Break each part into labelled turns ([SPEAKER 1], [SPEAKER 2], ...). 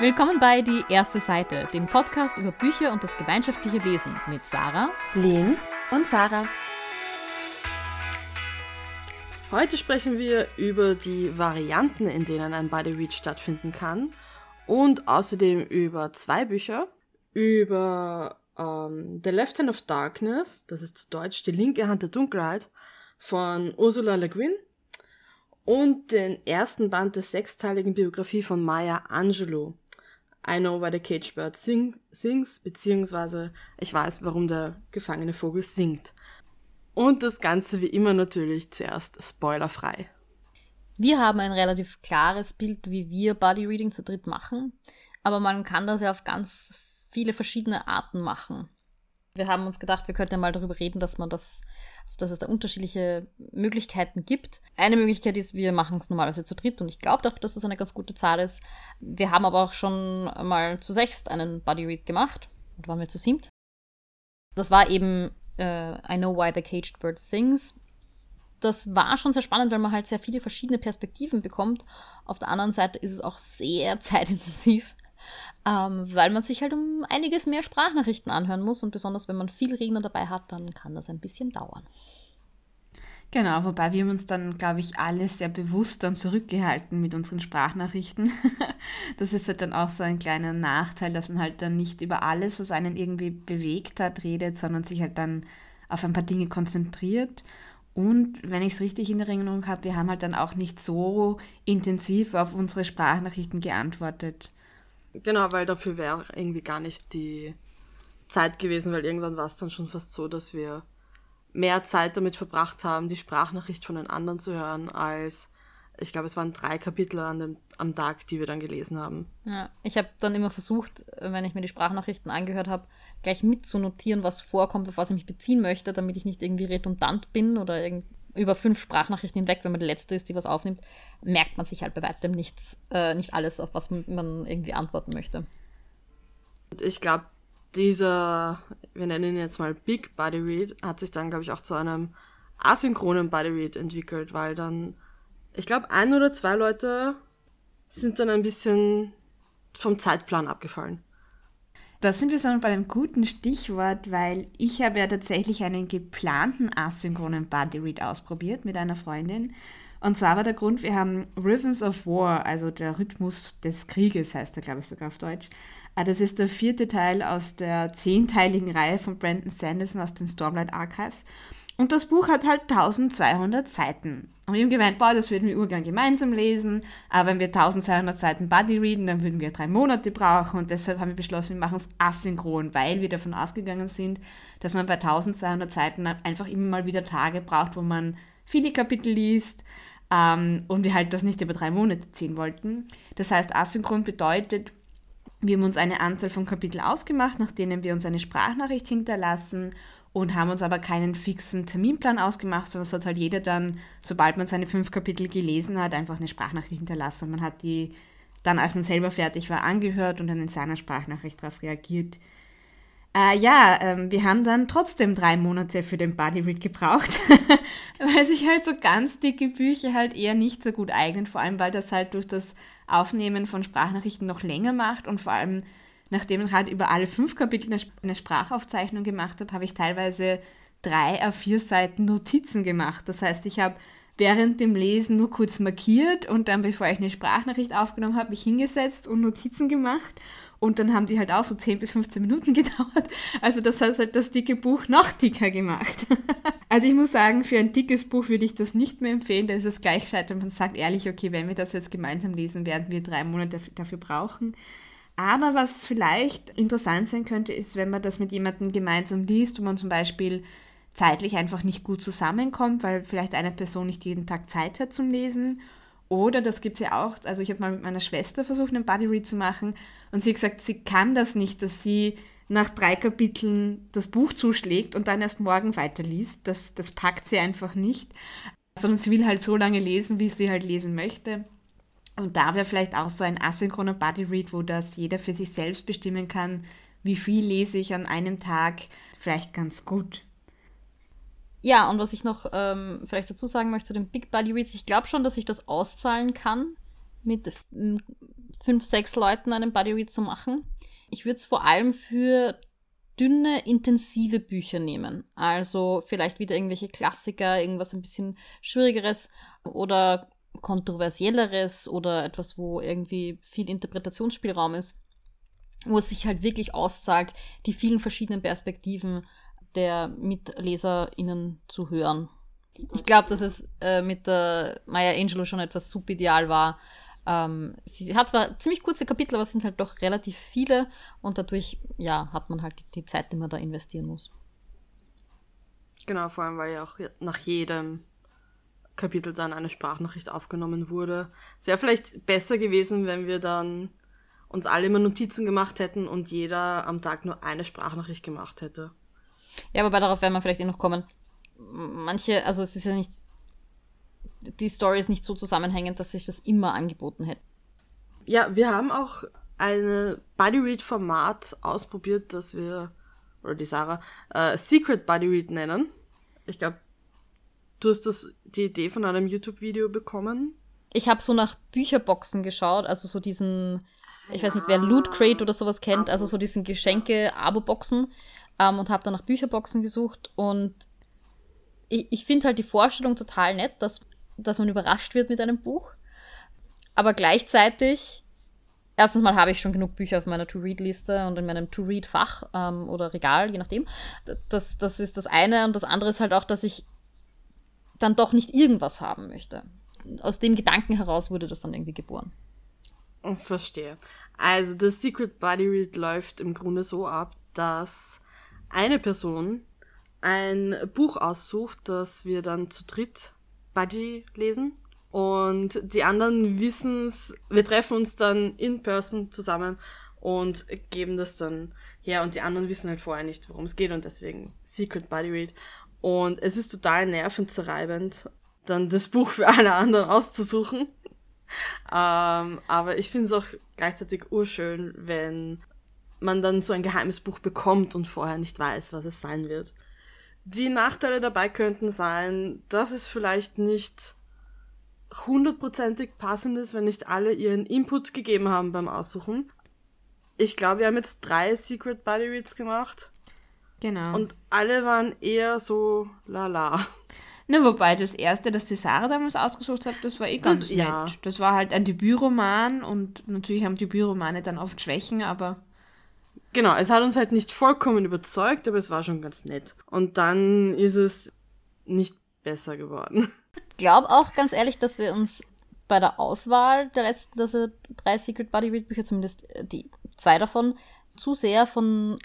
[SPEAKER 1] Willkommen bei Die erste Seite, dem Podcast über Bücher und das gemeinschaftliche Lesen mit Sarah,
[SPEAKER 2] Lynn und Sarah.
[SPEAKER 3] Heute sprechen wir über die Varianten, in denen ein Body Read stattfinden kann und außerdem über zwei Bücher, über ähm, The Left Hand of Darkness, das ist zu Deutsch die linke Hand der Dunkelheit von Ursula Le Guin und den ersten Band der sechsteiligen Biografie von Maya Angelou. I Know Why the Cage Bird sing, Sings, beziehungsweise ich weiß, warum der gefangene Vogel singt. Und das Ganze wie immer natürlich zuerst spoilerfrei.
[SPEAKER 1] Wir haben ein relativ klares Bild, wie wir Body Reading zu dritt machen, aber man kann das ja auf ganz viele verschiedene Arten machen. Wir haben uns gedacht, wir könnten mal darüber reden, dass man das, also dass es da unterschiedliche Möglichkeiten gibt. Eine Möglichkeit ist, wir machen es normalerweise zu dritt und ich glaube doch, dass das eine ganz gute Zahl ist. Wir haben aber auch schon mal zu sechst einen Body Read gemacht und waren wir zu siebt. Das war eben uh, I Know Why the Caged Bird Sings. Das war schon sehr spannend, weil man halt sehr viele verschiedene Perspektiven bekommt. Auf der anderen Seite ist es auch sehr zeitintensiv ähm, weil man sich halt um einiges mehr Sprachnachrichten anhören muss und besonders wenn man viel Redner dabei hat, dann kann das ein bisschen dauern.
[SPEAKER 2] Genau, wobei wir uns dann, glaube ich, alle sehr bewusst dann zurückgehalten mit unseren Sprachnachrichten. das ist halt dann auch so ein kleiner Nachteil, dass man halt dann nicht über alles, was einen irgendwie bewegt hat, redet, sondern sich halt dann auf ein paar Dinge konzentriert. Und wenn ich es richtig in Erinnerung habe, wir haben halt dann auch nicht so intensiv auf unsere Sprachnachrichten geantwortet.
[SPEAKER 3] Genau, weil dafür wäre irgendwie gar nicht die Zeit gewesen, weil irgendwann war es dann schon fast so, dass wir mehr Zeit damit verbracht haben, die Sprachnachricht von den anderen zu hören, als ich glaube, es waren drei Kapitel an dem, am Tag, die wir dann gelesen haben.
[SPEAKER 1] Ja, ich habe dann immer versucht, wenn ich mir die Sprachnachrichten angehört habe, gleich mitzunotieren, was vorkommt, auf was ich mich beziehen möchte, damit ich nicht irgendwie redundant bin oder irgend über fünf Sprachnachrichten hinweg, wenn man die letzte ist, die was aufnimmt, merkt man sich halt bei weitem nichts, äh, nicht alles, auf was man irgendwie antworten möchte.
[SPEAKER 3] Ich glaube, dieser, wir nennen ihn jetzt mal Big Body Read, hat sich dann, glaube ich, auch zu einem asynchronen Body Read entwickelt, weil dann, ich glaube, ein oder zwei Leute sind dann ein bisschen vom Zeitplan abgefallen.
[SPEAKER 2] Da sind wir schon bei einem guten Stichwort, weil ich habe ja tatsächlich einen geplanten asynchronen Body Read ausprobiert mit einer Freundin. Und zwar war der Grund, wir haben Rhythms of War, also der Rhythmus des Krieges heißt er, glaube ich, sogar auf Deutsch. Ah, das ist der vierte Teil aus der zehnteiligen Reihe von Brandon Sanderson aus den Stormlight Archives. Und das Buch hat halt 1200 Seiten. Und wir haben gemeint, boah, das würden wir urgern gemeinsam lesen, aber wenn wir 1200 Seiten Buddy readen, dann würden wir drei Monate brauchen und deshalb haben wir beschlossen, wir machen es asynchron, weil wir davon ausgegangen sind, dass man bei 1200 Seiten einfach immer mal wieder Tage braucht, wo man viele Kapitel liest ähm, und wir halt das nicht über drei Monate ziehen wollten. Das heißt, asynchron bedeutet, wir haben uns eine Anzahl von Kapiteln ausgemacht, nach denen wir uns eine Sprachnachricht hinterlassen und haben uns aber keinen fixen Terminplan ausgemacht, sondern es hat halt jeder dann, sobald man seine fünf Kapitel gelesen hat, einfach eine Sprachnachricht hinterlassen. Und man hat die dann, als man selber fertig war, angehört und dann in seiner Sprachnachricht darauf reagiert. Äh, ja, ähm, wir haben dann trotzdem drei Monate für den Body Read gebraucht, weil sich halt so ganz dicke Bücher halt eher nicht so gut eignen, vor allem weil das halt durch das Aufnehmen von Sprachnachrichten noch länger macht und vor allem nachdem ich halt über alle fünf Kapitel eine Sprachaufzeichnung gemacht habe, habe ich teilweise drei auf vier Seiten Notizen gemacht. Das heißt, ich habe während dem Lesen nur kurz markiert und dann, bevor ich eine Sprachnachricht aufgenommen habe, mich hingesetzt und Notizen gemacht. Und dann haben die halt auch so 10 bis 15 Minuten gedauert. Also das hat halt das dicke Buch noch dicker gemacht. also ich muss sagen, für ein dickes Buch würde ich das nicht mehr empfehlen. Da ist es gleich scheitern. Man sagt ehrlich, okay, wenn wir das jetzt gemeinsam lesen, werden wir drei Monate dafür brauchen. Aber was vielleicht interessant sein könnte, ist, wenn man das mit jemandem gemeinsam liest, wo man zum Beispiel zeitlich einfach nicht gut zusammenkommt, weil vielleicht eine Person nicht jeden Tag Zeit hat zum Lesen. Oder das gibt es ja auch, also ich habe mal mit meiner Schwester versucht, einen Buddy Read zu machen und sie hat gesagt, sie kann das nicht, dass sie nach drei Kapiteln das Buch zuschlägt und dann erst morgen weiterliest. Das, das packt sie einfach nicht, sondern sie will halt so lange lesen, wie sie halt lesen möchte. Und da wäre vielleicht auch so ein asynchroner Body Read, wo das jeder für sich selbst bestimmen kann, wie viel lese ich an einem Tag, vielleicht ganz gut.
[SPEAKER 1] Ja, und was ich noch ähm, vielleicht dazu sagen möchte zu den Big Body Reads, ich glaube schon, dass ich das auszahlen kann mit fünf, sechs Leuten einen Bodyread zu machen. Ich würde es vor allem für dünne, intensive Bücher nehmen. Also vielleicht wieder irgendwelche Klassiker, irgendwas ein bisschen schwierigeres oder kontroversielleres oder etwas, wo irgendwie viel Interpretationsspielraum ist, wo es sich halt wirklich auszahlt, die vielen verschiedenen Perspektiven der MitleserInnen zu hören. Ich glaube, dass es äh, mit der Maya Angelou schon etwas subideal war. Ähm, sie hat zwar ziemlich kurze Kapitel, aber es sind halt doch relativ viele und dadurch, ja, hat man halt die, die Zeit, die man da investieren muss.
[SPEAKER 3] Genau, vor allem, weil ja auch nach jedem Kapitel dann eine Sprachnachricht aufgenommen wurde. Es wäre vielleicht besser gewesen, wenn wir dann uns alle immer Notizen gemacht hätten und jeder am Tag nur eine Sprachnachricht gemacht hätte.
[SPEAKER 1] Ja, wobei darauf werden wir vielleicht eh noch kommen. Manche, also es ist ja nicht, die Story ist nicht so zusammenhängend, dass sich das immer angeboten hätte.
[SPEAKER 3] Ja, wir haben auch ein Bodyread-Format ausprobiert, das wir, oder die Sarah, äh, Secret Bodyread nennen. Ich glaube, du hast das, die Idee von einem YouTube-Video bekommen.
[SPEAKER 1] Ich habe so nach Bücherboxen geschaut, also so diesen, ich weiß nicht, wer Loot Crate oder sowas kennt, also so diesen Geschenke-Abo-Boxen ähm, und habe dann nach Bücherboxen gesucht und ich, ich finde halt die Vorstellung total nett, dass, dass man überrascht wird mit einem Buch. Aber gleichzeitig, erstens mal habe ich schon genug Bücher auf meiner To-Read-Liste und in meinem To-Read-Fach ähm, oder Regal, je nachdem. Das, das ist das eine. Und das andere ist halt auch, dass ich dann doch nicht irgendwas haben möchte. Aus dem Gedanken heraus wurde das dann irgendwie geboren.
[SPEAKER 3] Verstehe. Also das Secret Body Read läuft im Grunde so ab, dass eine Person ein Buch aussucht, das wir dann zu dritt Buddy lesen. Und die anderen wissen es, wir treffen uns dann in person zusammen und geben das dann her. Und die anderen wissen halt vorher nicht, worum es geht und deswegen Secret Buddy Read. Und es ist total nervenzerreibend, dann das Buch für alle anderen auszusuchen. ähm, aber ich finde es auch gleichzeitig urschön, wenn man dann so ein geheimes Buch bekommt und vorher nicht weiß, was es sein wird. Die Nachteile dabei könnten sein, dass es vielleicht nicht hundertprozentig passend ist, wenn nicht alle ihren Input gegeben haben beim Aussuchen. Ich glaube, wir haben jetzt drei Secret Body Reads gemacht.
[SPEAKER 2] Genau.
[SPEAKER 3] Und alle waren eher so lala.
[SPEAKER 2] Ne, wobei das erste, das die Sarah damals ausgesucht hat, das war eh ganz das, nett. Ja. Das war halt ein Debütroman und natürlich haben Debütromane dann oft Schwächen, aber
[SPEAKER 3] Genau, es hat uns halt nicht vollkommen überzeugt, aber es war schon ganz nett. Und dann ist es nicht besser geworden.
[SPEAKER 1] Ich glaube auch ganz ehrlich, dass wir uns bei der Auswahl der letzten, also drei Secret Body Read Bücher, zumindest äh, die zwei davon, zu sehr von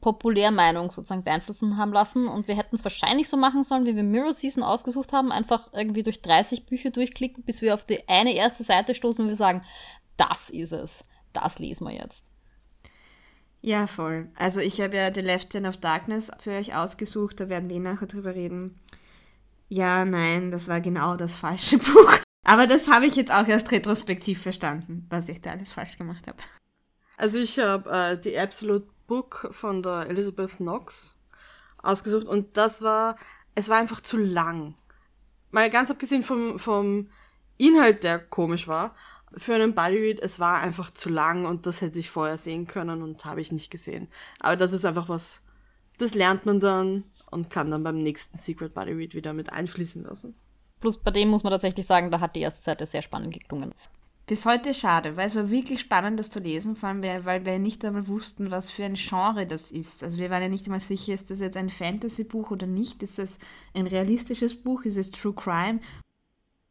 [SPEAKER 1] Populärmeinung sozusagen beeinflussen haben lassen. Und wir hätten es wahrscheinlich so machen sollen, wie wir Mirror Season ausgesucht haben, einfach irgendwie durch 30 Bücher durchklicken, bis wir auf die eine erste Seite stoßen und wir sagen, das ist es. Das lesen wir jetzt.
[SPEAKER 2] Ja, voll. Also ich habe ja The Left Hand of Darkness für euch ausgesucht, da werden wir nachher drüber reden. Ja, nein, das war genau das falsche Buch. Aber das habe ich jetzt auch erst retrospektiv verstanden, was ich da alles falsch gemacht habe.
[SPEAKER 3] Also ich habe äh, die Absolute Book von der Elizabeth Knox ausgesucht und das war, es war einfach zu lang. Mal ganz abgesehen vom, vom Inhalt, der komisch war, für einen Bodyread, es war einfach zu lang und das hätte ich vorher sehen können und habe ich nicht gesehen. Aber das ist einfach was, das lernt man dann und kann dann beim nächsten Secret Bodyread wieder mit einfließen lassen.
[SPEAKER 1] Plus bei dem muss man tatsächlich sagen, da hat die erste Seite sehr spannend geklungen.
[SPEAKER 2] Bis heute schade, weil es war wirklich spannend, das zu lesen, vor allem weil wir nicht einmal wussten, was für ein Genre das ist. Also wir waren ja nicht einmal sicher, ist das jetzt ein Fantasy-Buch oder nicht? Ist das ein realistisches Buch? Ist es True Crime?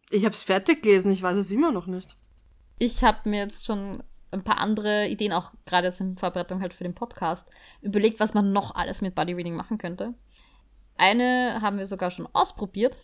[SPEAKER 3] Ich habe es fertig gelesen, ich weiß es immer noch nicht.
[SPEAKER 1] Ich habe mir jetzt schon ein paar andere Ideen, auch gerade in Vorbereitung halt für den Podcast, überlegt, was man noch alles mit Bodyreading machen könnte. Eine haben wir sogar schon ausprobiert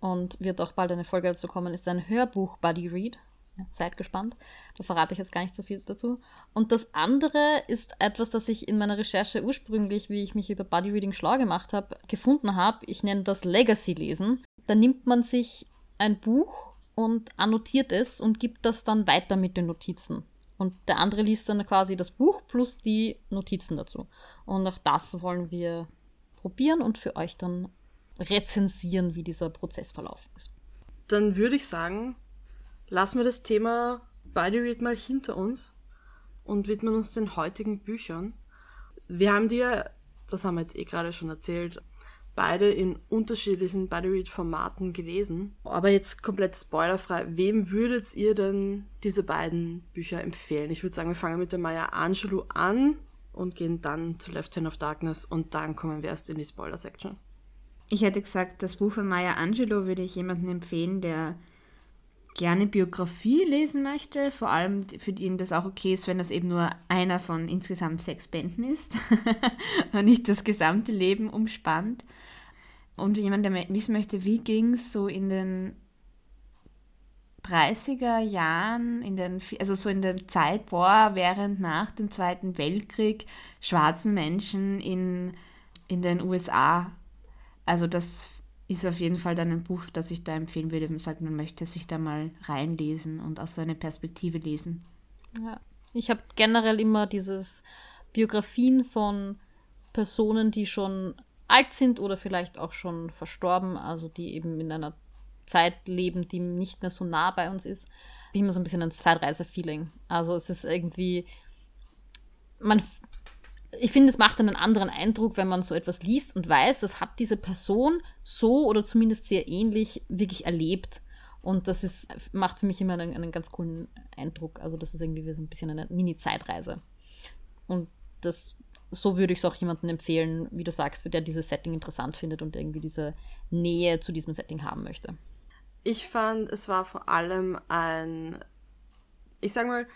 [SPEAKER 1] und wird auch bald eine Folge dazu kommen, ist ein Hörbuch Bodyread. Ja, seid gespannt. Da verrate ich jetzt gar nicht so viel dazu. Und das andere ist etwas, das ich in meiner Recherche ursprünglich, wie ich mich über Bodyreading schlau gemacht habe, gefunden habe. Ich nenne das Legacy-Lesen. Da nimmt man sich ein Buch und annotiert es und gibt das dann weiter mit den Notizen. Und der andere liest dann quasi das Buch plus die Notizen dazu. Und auch das wollen wir probieren und für euch dann rezensieren, wie dieser Prozess verlaufen ist.
[SPEAKER 3] Dann würde ich sagen, lassen wir das Thema Body Read mal hinter uns und widmen uns den heutigen Büchern. Wir haben dir, das haben wir jetzt eh gerade schon erzählt, beide in unterschiedlichen Body Read Formaten gelesen. Aber jetzt komplett spoilerfrei. Wem würdet ihr denn diese beiden Bücher empfehlen? Ich würde sagen, wir fangen mit der Maya Angelou an und gehen dann zu Left Hand of Darkness und dann kommen wir erst in die Spoiler-Section.
[SPEAKER 2] Ich hätte gesagt, das Buch von Maya Angelou würde ich jemandem empfehlen, der gerne Biografie lesen möchte, vor allem für ihn das auch okay ist, wenn das eben nur einer von insgesamt sechs Bänden ist und nicht das gesamte Leben umspannt. Und jemand, der wissen möchte, wie ging es so in den 30er Jahren, in den, also so in der Zeit vor, während, nach dem Zweiten Weltkrieg, schwarzen Menschen in, in den USA. Also das ist auf jeden Fall dann ein Buch, das ich da empfehlen würde, wenn man sagt, man möchte sich da mal reinlesen und aus seiner Perspektive lesen.
[SPEAKER 1] Ja. Ich habe generell immer dieses Biografien von Personen, die schon alt sind oder vielleicht auch schon verstorben, also die eben in einer Zeit leben, die nicht mehr so nah bei uns ist, habe ich immer so ein bisschen ein Zeitreise-Feeling. Also es ist irgendwie, man ich finde, es macht einen anderen Eindruck, wenn man so etwas liest und weiß, das hat diese Person so oder zumindest sehr ähnlich wirklich erlebt. Und das ist, macht für mich immer einen, einen ganz coolen Eindruck. Also, das ist irgendwie so ein bisschen eine Mini-Zeitreise. Und das, so würde ich es auch jemandem empfehlen, wie du sagst, der dieses Setting interessant findet und irgendwie diese Nähe zu diesem Setting haben möchte.
[SPEAKER 3] Ich fand, es war vor allem ein, ich sag mal,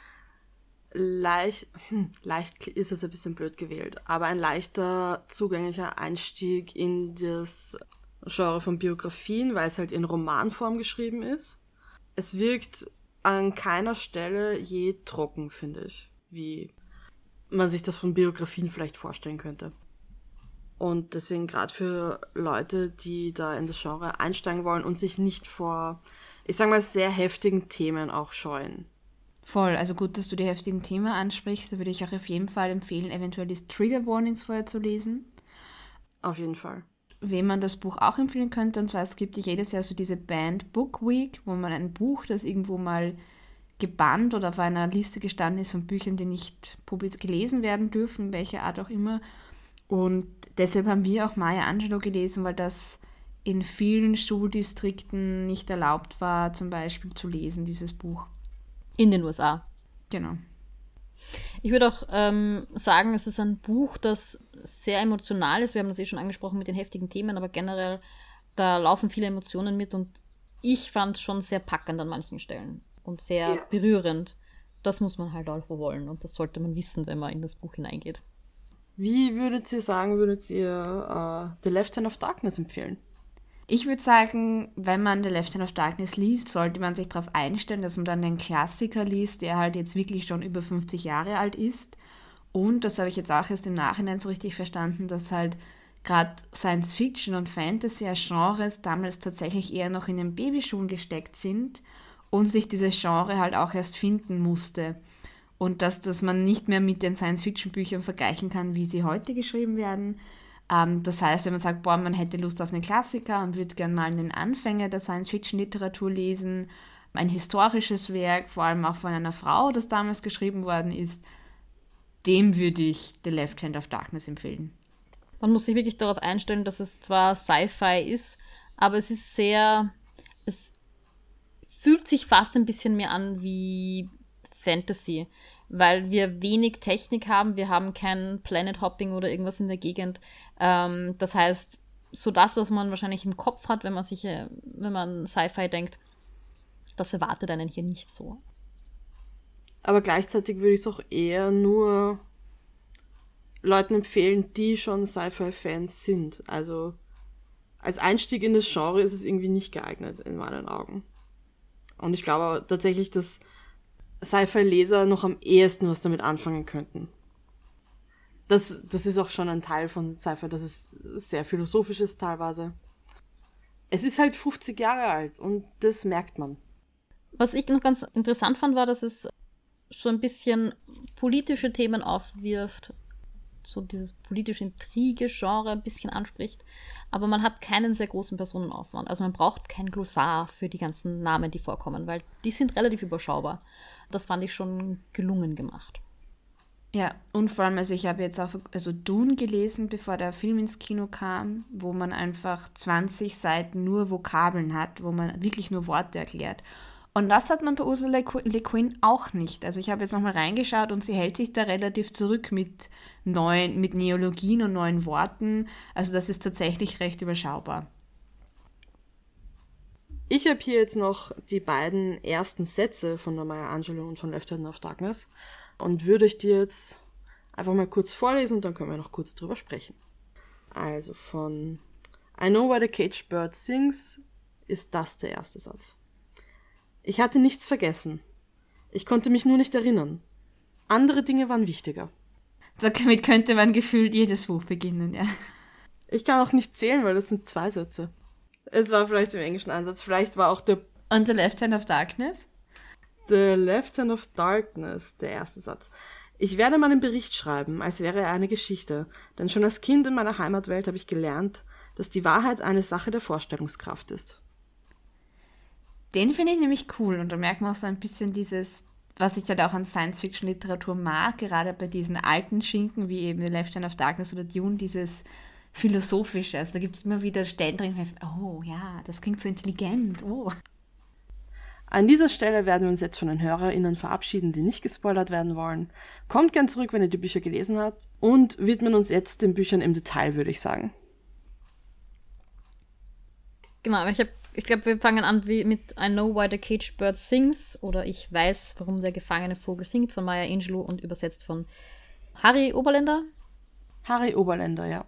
[SPEAKER 3] leicht, hm, leicht ist es ein bisschen blöd gewählt, aber ein leichter zugänglicher Einstieg in das Genre von Biografien, weil es halt in Romanform geschrieben ist. Es wirkt an keiner Stelle je trocken, finde ich, wie man sich das von Biografien vielleicht vorstellen könnte. Und deswegen gerade für Leute, die da in das Genre einsteigen wollen und sich nicht vor, ich sag mal, sehr heftigen Themen auch scheuen.
[SPEAKER 2] Voll, also gut, dass du die heftigen Themen ansprichst. Da würde ich auch auf jeden Fall empfehlen, eventuell die Trigger Warnings vorher zu lesen.
[SPEAKER 3] Auf jeden Fall.
[SPEAKER 2] Wem man das Buch auch empfehlen könnte, und zwar es gibt jedes Jahr so diese Band Book Week, wo man ein Buch, das irgendwo mal gebannt oder auf einer Liste gestanden ist von Büchern, die nicht publik gelesen werden dürfen, welcher Art auch immer. Und deshalb haben wir auch Maya Angelou gelesen, weil das in vielen Schuldistrikten nicht erlaubt war, zum Beispiel zu lesen, dieses Buch.
[SPEAKER 1] In den USA.
[SPEAKER 2] Genau.
[SPEAKER 1] Ich würde auch ähm, sagen, es ist ein Buch, das sehr emotional ist. Wir haben das eh schon angesprochen mit den heftigen Themen, aber generell, da laufen viele Emotionen mit und ich fand es schon sehr packend an manchen Stellen und sehr ja. berührend. Das muss man halt auch wollen und das sollte man wissen, wenn man in das Buch hineingeht.
[SPEAKER 3] Wie würdet ihr sagen, würdet ihr uh, The Left Hand of Darkness empfehlen?
[SPEAKER 2] Ich würde sagen, wenn man The Left Hand of Darkness liest, sollte man sich darauf einstellen, dass man dann den Klassiker liest, der halt jetzt wirklich schon über 50 Jahre alt ist. Und, das habe ich jetzt auch erst im Nachhinein so richtig verstanden, dass halt gerade Science Fiction und Fantasy als Genres damals tatsächlich eher noch in den Babyschuhen gesteckt sind und sich dieses Genre halt auch erst finden musste. Und dass das man nicht mehr mit den Science-Fiction-Büchern vergleichen kann, wie sie heute geschrieben werden, das heißt, wenn man sagt, boah, man hätte Lust auf einen Klassiker und würde gerne mal einen Anfänger der Science-Fiction-Literatur lesen, ein historisches Werk, vor allem auch von einer Frau, das damals geschrieben worden ist, dem würde ich The Left Hand of Darkness empfehlen.
[SPEAKER 1] Man muss sich wirklich darauf einstellen, dass es zwar Sci-Fi ist, aber es ist sehr, es fühlt sich fast ein bisschen mehr an wie Fantasy weil wir wenig Technik haben. Wir haben kein Planet Hopping oder irgendwas in der Gegend. Ähm, das heißt, so das, was man wahrscheinlich im Kopf hat, wenn man sich, äh, wenn man Sci-Fi denkt, das erwartet einen hier nicht so.
[SPEAKER 3] Aber gleichzeitig würde ich es auch eher nur Leuten empfehlen, die schon Sci-Fi-Fans sind. Also als Einstieg in das Genre ist es irgendwie nicht geeignet, in meinen Augen. Und ich glaube tatsächlich, dass Sci-Fi-Leser noch am ehesten was damit anfangen könnten. Das, das ist auch schon ein Teil von Sci-Fi, das ist sehr philosophisch ist teilweise. Es ist halt 50 Jahre alt und das merkt man.
[SPEAKER 1] Was ich noch ganz interessant fand, war, dass es so ein bisschen politische Themen aufwirft. So dieses politische Intrige-Genre ein bisschen anspricht. Aber man hat keinen sehr großen Personenaufwand. Also man braucht kein Glossar für die ganzen Namen, die vorkommen, weil die sind relativ überschaubar. Das fand ich schon gelungen gemacht.
[SPEAKER 2] Ja, und vor allem, also ich habe jetzt auch also Dune gelesen, bevor der Film ins Kino kam, wo man einfach 20 Seiten nur Vokabeln hat, wo man wirklich nur Worte erklärt. Und das hat man bei Ursula Le Guin auch nicht. Also ich habe jetzt nochmal reingeschaut und sie hält sich da relativ zurück mit neuen, mit Neologien und neuen Worten. Also das ist tatsächlich recht überschaubar.
[SPEAKER 3] Ich habe hier jetzt noch die beiden ersten Sätze von der Maya Angelou und von Left Hand of Darkness und würde ich dir jetzt einfach mal kurz vorlesen und dann können wir noch kurz drüber sprechen. Also von I know why the caged bird sings ist das der erste Satz. Ich hatte nichts vergessen. Ich konnte mich nur nicht erinnern. Andere Dinge waren wichtiger.
[SPEAKER 2] Damit könnte man gefühlt jedes Buch beginnen, ja.
[SPEAKER 3] Ich kann auch nicht zählen, weil das sind zwei Sätze. Es war vielleicht im englischen Ansatz. Vielleicht war auch der.
[SPEAKER 2] Und The Left Hand of Darkness?
[SPEAKER 3] The Left Hand of Darkness, der erste Satz. Ich werde meinen Bericht schreiben, als wäre er eine Geschichte, denn schon als Kind in meiner Heimatwelt habe ich gelernt, dass die Wahrheit eine Sache der Vorstellungskraft ist.
[SPEAKER 2] Den finde ich nämlich cool und da merkt man auch so ein bisschen dieses, was ich halt auch an Science-Fiction-Literatur mag, gerade bei diesen alten Schinken wie eben The Left Hand of Darkness oder Dune, dieses philosophische. Also da gibt es immer wieder Stellen drin, oh ja, das klingt so intelligent, oh.
[SPEAKER 3] An dieser Stelle werden wir uns jetzt von den HörerInnen verabschieden, die nicht gespoilert werden wollen. Kommt gern zurück, wenn ihr die Bücher gelesen habt und widmen uns jetzt den Büchern im Detail, würde ich sagen.
[SPEAKER 1] Genau, aber ich habe ich glaube, wir fangen an mit I Know Why the Caged Bird Sings oder Ich weiß, warum der gefangene Vogel singt von Maya Angelou und übersetzt von Harry Oberländer.
[SPEAKER 3] Harry Oberländer, ja.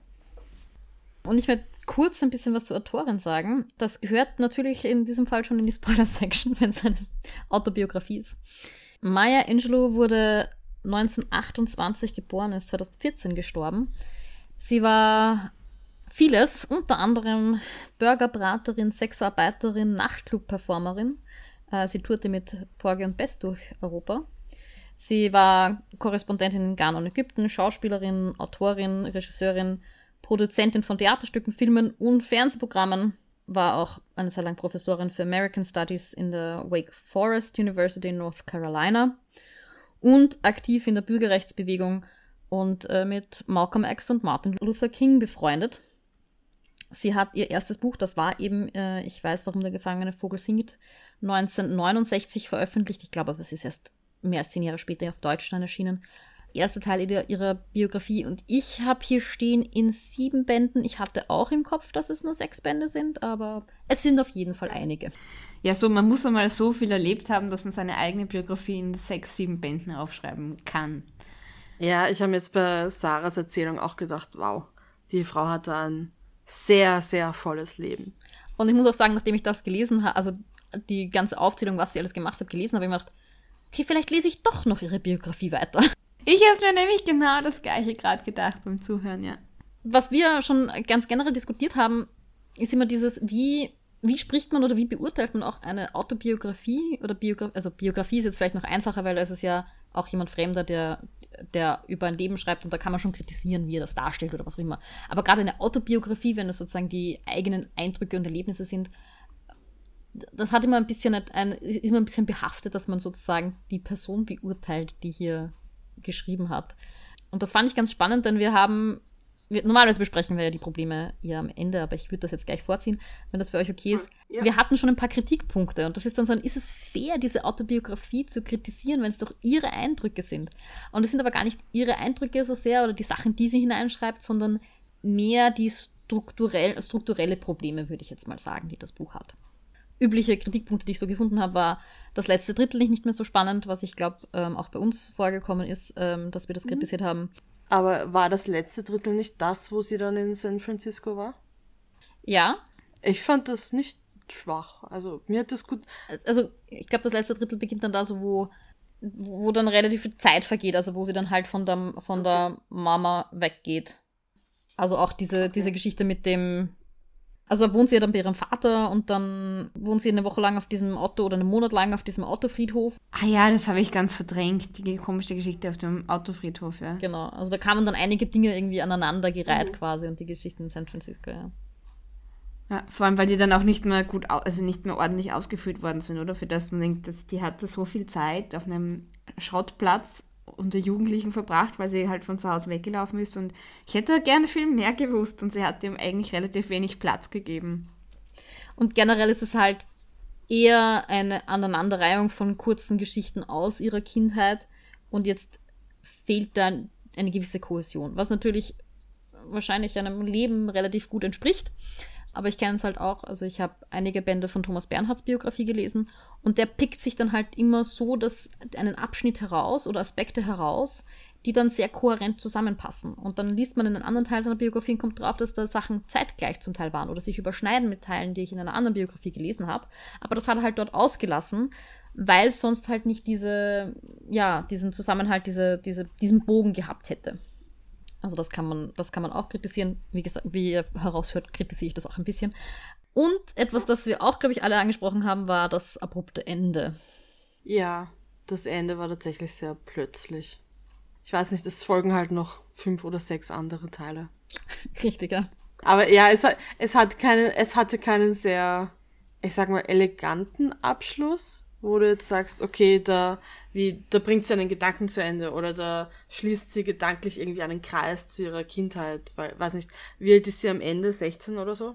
[SPEAKER 1] Und ich werde kurz ein bisschen was zur Autorin sagen. Das gehört natürlich in diesem Fall schon in die Spoiler-Section, wenn es eine Autobiografie ist. Maya Angelou wurde 1928 geboren, ist 2014 gestorben. Sie war vieles, unter anderem Burgerbraterin, Sexarbeiterin, Nachtclub-Performerin. Äh, sie tourte mit Porgy und Bess durch Europa. Sie war Korrespondentin in Ghana und Ägypten, Schauspielerin, Autorin, Regisseurin, Produzentin von Theaterstücken, Filmen und Fernsehprogrammen, war auch eine Zeit lang Professorin für American Studies in der Wake Forest University in North Carolina und aktiv in der Bürgerrechtsbewegung und äh, mit Malcolm X und Martin Luther King befreundet. Sie hat ihr erstes Buch, das war eben äh, Ich weiß, warum der gefangene Vogel singt, 1969 veröffentlicht. Ich glaube, es ist erst mehr als zehn Jahre später auf Deutsch dann erschienen. Erster Teil ihrer, ihrer Biografie. Und ich habe hier stehen in sieben Bänden. Ich hatte auch im Kopf, dass es nur sechs Bände sind, aber es sind auf jeden Fall einige.
[SPEAKER 2] Ja, so man muss einmal so viel erlebt haben, dass man seine eigene Biografie in sechs, sieben Bänden aufschreiben kann.
[SPEAKER 3] Ja, ich habe jetzt bei Sarahs Erzählung auch gedacht, wow, die Frau hat da ein sehr, sehr volles Leben.
[SPEAKER 1] Und ich muss auch sagen, nachdem ich das gelesen habe, also die ganze Aufzählung, was sie alles gemacht hat, gelesen habe, ich mir gedacht, okay, vielleicht lese ich doch noch ihre Biografie weiter.
[SPEAKER 2] Ich habe mir nämlich genau das gleiche gerade gedacht beim Zuhören, ja.
[SPEAKER 1] Was wir schon ganz generell diskutiert haben, ist immer dieses, wie, wie spricht man oder wie beurteilt man auch eine Autobiografie oder Biografie, also Biografie ist jetzt vielleicht noch einfacher, weil es ist ja auch jemand Fremder, der der über ein Leben schreibt und da kann man schon kritisieren, wie er das darstellt oder was auch immer. Aber gerade eine Autobiografie, wenn es sozusagen die eigenen Eindrücke und Erlebnisse sind, das hat immer ein bisschen ein, ist immer ein bisschen behaftet, dass man sozusagen die Person beurteilt, die hier geschrieben hat. Und das fand ich ganz spannend, denn wir haben wir, normalerweise besprechen wir ja die Probleme eher am Ende, aber ich würde das jetzt gleich vorziehen, wenn das für euch okay ist. Ja. Wir hatten schon ein paar Kritikpunkte und das ist dann so, ist es fair, diese Autobiografie zu kritisieren, wenn es doch ihre Eindrücke sind? Und es sind aber gar nicht ihre Eindrücke so sehr oder die Sachen, die sie hineinschreibt, sondern mehr die strukturell, strukturelle Probleme, würde ich jetzt mal sagen, die das Buch hat. Übliche Kritikpunkte, die ich so gefunden habe, war das letzte Drittel nicht mehr so spannend, was ich glaube ähm, auch bei uns vorgekommen ist, ähm, dass wir das mhm. kritisiert haben.
[SPEAKER 3] Aber war das letzte Drittel nicht das, wo sie dann in San Francisco war?
[SPEAKER 1] Ja.
[SPEAKER 3] Ich fand das nicht schwach. Also mir hat das gut.
[SPEAKER 1] Also ich glaube, das letzte Drittel beginnt dann da so, wo, wo dann relativ viel Zeit vergeht, also wo sie dann halt von der, von der Mama weggeht. Also auch diese, okay. diese Geschichte mit dem, Also wohnt sie ja dann bei ihrem Vater und dann wohnt sie eine Woche lang auf diesem Auto oder einen Monat lang auf diesem Autofriedhof.
[SPEAKER 2] Ah ja, das habe ich ganz verdrängt, die komische Geschichte auf dem Autofriedhof, ja.
[SPEAKER 1] Genau, also da kamen dann einige Dinge irgendwie aneinandergereiht mhm. quasi und die Geschichten in San Francisco, ja.
[SPEAKER 2] Ja, vor allem, weil die dann auch nicht mehr gut, also nicht mehr ordentlich ausgeführt worden sind, oder? Für das man denkt, dass die hatte so viel Zeit auf einem Schrottplatz unter Jugendlichen verbracht, weil sie halt von zu Hause weggelaufen ist. Und ich hätte gerne viel mehr gewusst und sie hat dem eigentlich relativ wenig Platz gegeben.
[SPEAKER 1] Und generell ist es halt eher eine Aneinanderreihung von kurzen Geschichten aus ihrer Kindheit und jetzt fehlt dann eine gewisse Kohäsion, was natürlich wahrscheinlich einem Leben relativ gut entspricht aber ich kenne es halt auch, also ich habe einige Bände von Thomas Bernhards Biografie gelesen und der pickt sich dann halt immer so dass einen Abschnitt heraus oder Aspekte heraus, die dann sehr kohärent zusammenpassen. Und dann liest man in einem anderen Teil seiner Biografie und kommt drauf, dass da Sachen zeitgleich zum Teil waren oder sich überschneiden mit Teilen, die ich in einer anderen Biografie gelesen habe. Aber das hat er halt dort ausgelassen, weil es sonst halt nicht diese, ja, diesen Zusammenhalt, diese, diese, diesen Bogen gehabt hätte. Also das kann man, das kann man auch kritisieren. Wie gesagt, wie ihr heraushört, kritisiere ich das auch ein bisschen. Und etwas, das wir auch, glaube ich, alle angesprochen haben, war das abrupte Ende.
[SPEAKER 3] Ja, das Ende war tatsächlich sehr plötzlich. Ich weiß nicht, es folgen halt noch fünf oder sechs andere Teile.
[SPEAKER 1] Richtig, ja.
[SPEAKER 3] Aber ja, es, hat, es, hat keine, es hatte keinen sehr, ich sag mal, eleganten Abschluss wo du jetzt sagst, okay, da, wie, da bringt sie einen Gedanken zu Ende oder da schließt sie gedanklich irgendwie einen Kreis zu ihrer Kindheit, weil, weiß nicht, wie alt ist sie am Ende? 16 oder so?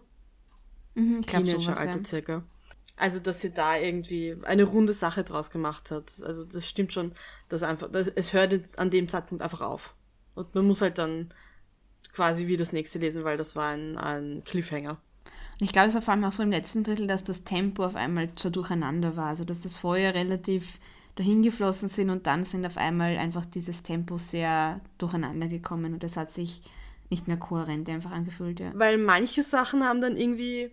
[SPEAKER 3] Mhm, Teenager-Alter ja. circa. Also, dass sie da irgendwie eine runde Sache draus gemacht hat. Also, das stimmt schon, dass einfach, das, es hört an dem Zeitpunkt einfach auf. Und man muss halt dann quasi wie das nächste lesen, weil das war ein, ein Cliffhanger.
[SPEAKER 2] Und ich glaube, es war vor allem auch so im letzten Drittel, dass das Tempo auf einmal so durcheinander war. Also, dass das vorher relativ dahingeflossen sind und dann sind auf einmal einfach dieses Tempo sehr durcheinander gekommen und es hat sich nicht mehr kohärent einfach angefühlt, ja.
[SPEAKER 3] Weil manche Sachen haben dann irgendwie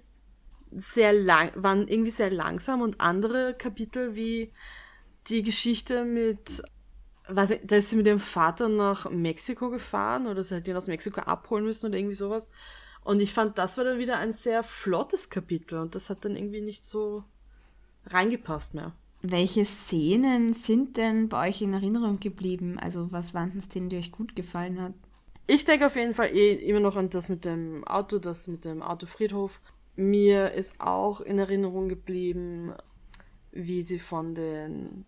[SPEAKER 3] sehr lang, waren irgendwie sehr langsam und andere Kapitel wie die Geschichte mit, was, da ist sie mit ihrem Vater nach Mexiko gefahren oder sie hat ihn aus Mexiko abholen müssen oder irgendwie sowas. Und ich fand, das war dann wieder ein sehr flottes Kapitel und das hat dann irgendwie nicht so reingepasst mehr.
[SPEAKER 2] Welche Szenen sind denn bei euch in Erinnerung geblieben? Also was waren denn Szenen, die euch gut gefallen hat?
[SPEAKER 3] Ich denke auf jeden Fall eh immer noch an das mit dem Auto, das mit dem Autofriedhof. Mir ist auch in Erinnerung geblieben, wie sie von den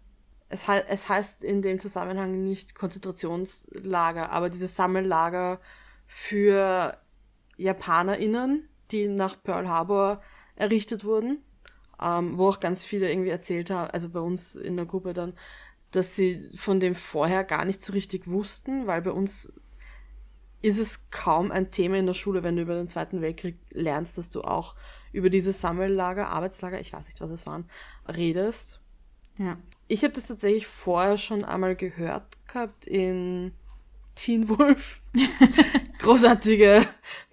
[SPEAKER 3] es, he es heißt in dem Zusammenhang nicht Konzentrationslager, aber dieses Sammellager für JapanerInnen, die nach Pearl Harbor errichtet wurden, ähm, wo auch ganz viele irgendwie erzählt haben, also bei uns in der Gruppe dann, dass sie von dem vorher gar nicht so richtig wussten, weil bei uns ist es kaum ein Thema in der Schule, wenn du über den Zweiten Weltkrieg lernst, dass du auch über diese Sammellager, Arbeitslager, ich weiß nicht, was es waren, redest. Ja. Ich habe das tatsächlich vorher schon einmal gehört gehabt in Teen Wolf. Großartige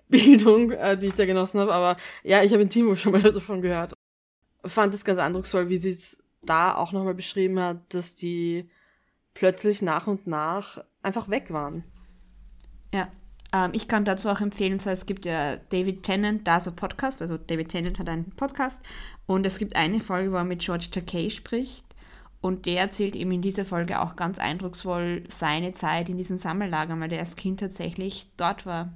[SPEAKER 3] Bildung, äh, die ich da genossen habe. Aber ja, ich habe in Timo schon mal davon gehört. Fand es ganz eindrucksvoll, wie sie es da auch nochmal beschrieben hat, dass die plötzlich nach und nach einfach weg waren.
[SPEAKER 2] Ja, ähm, ich kann dazu auch empfehlen, so, es gibt ja David Tennant, da so Podcast, also David Tennant hat einen Podcast und es gibt eine Folge, wo er mit George Takei spricht und der erzählt eben in dieser Folge auch ganz eindrucksvoll seine Zeit in diesen Sammellagern, weil der als Kind tatsächlich dort war.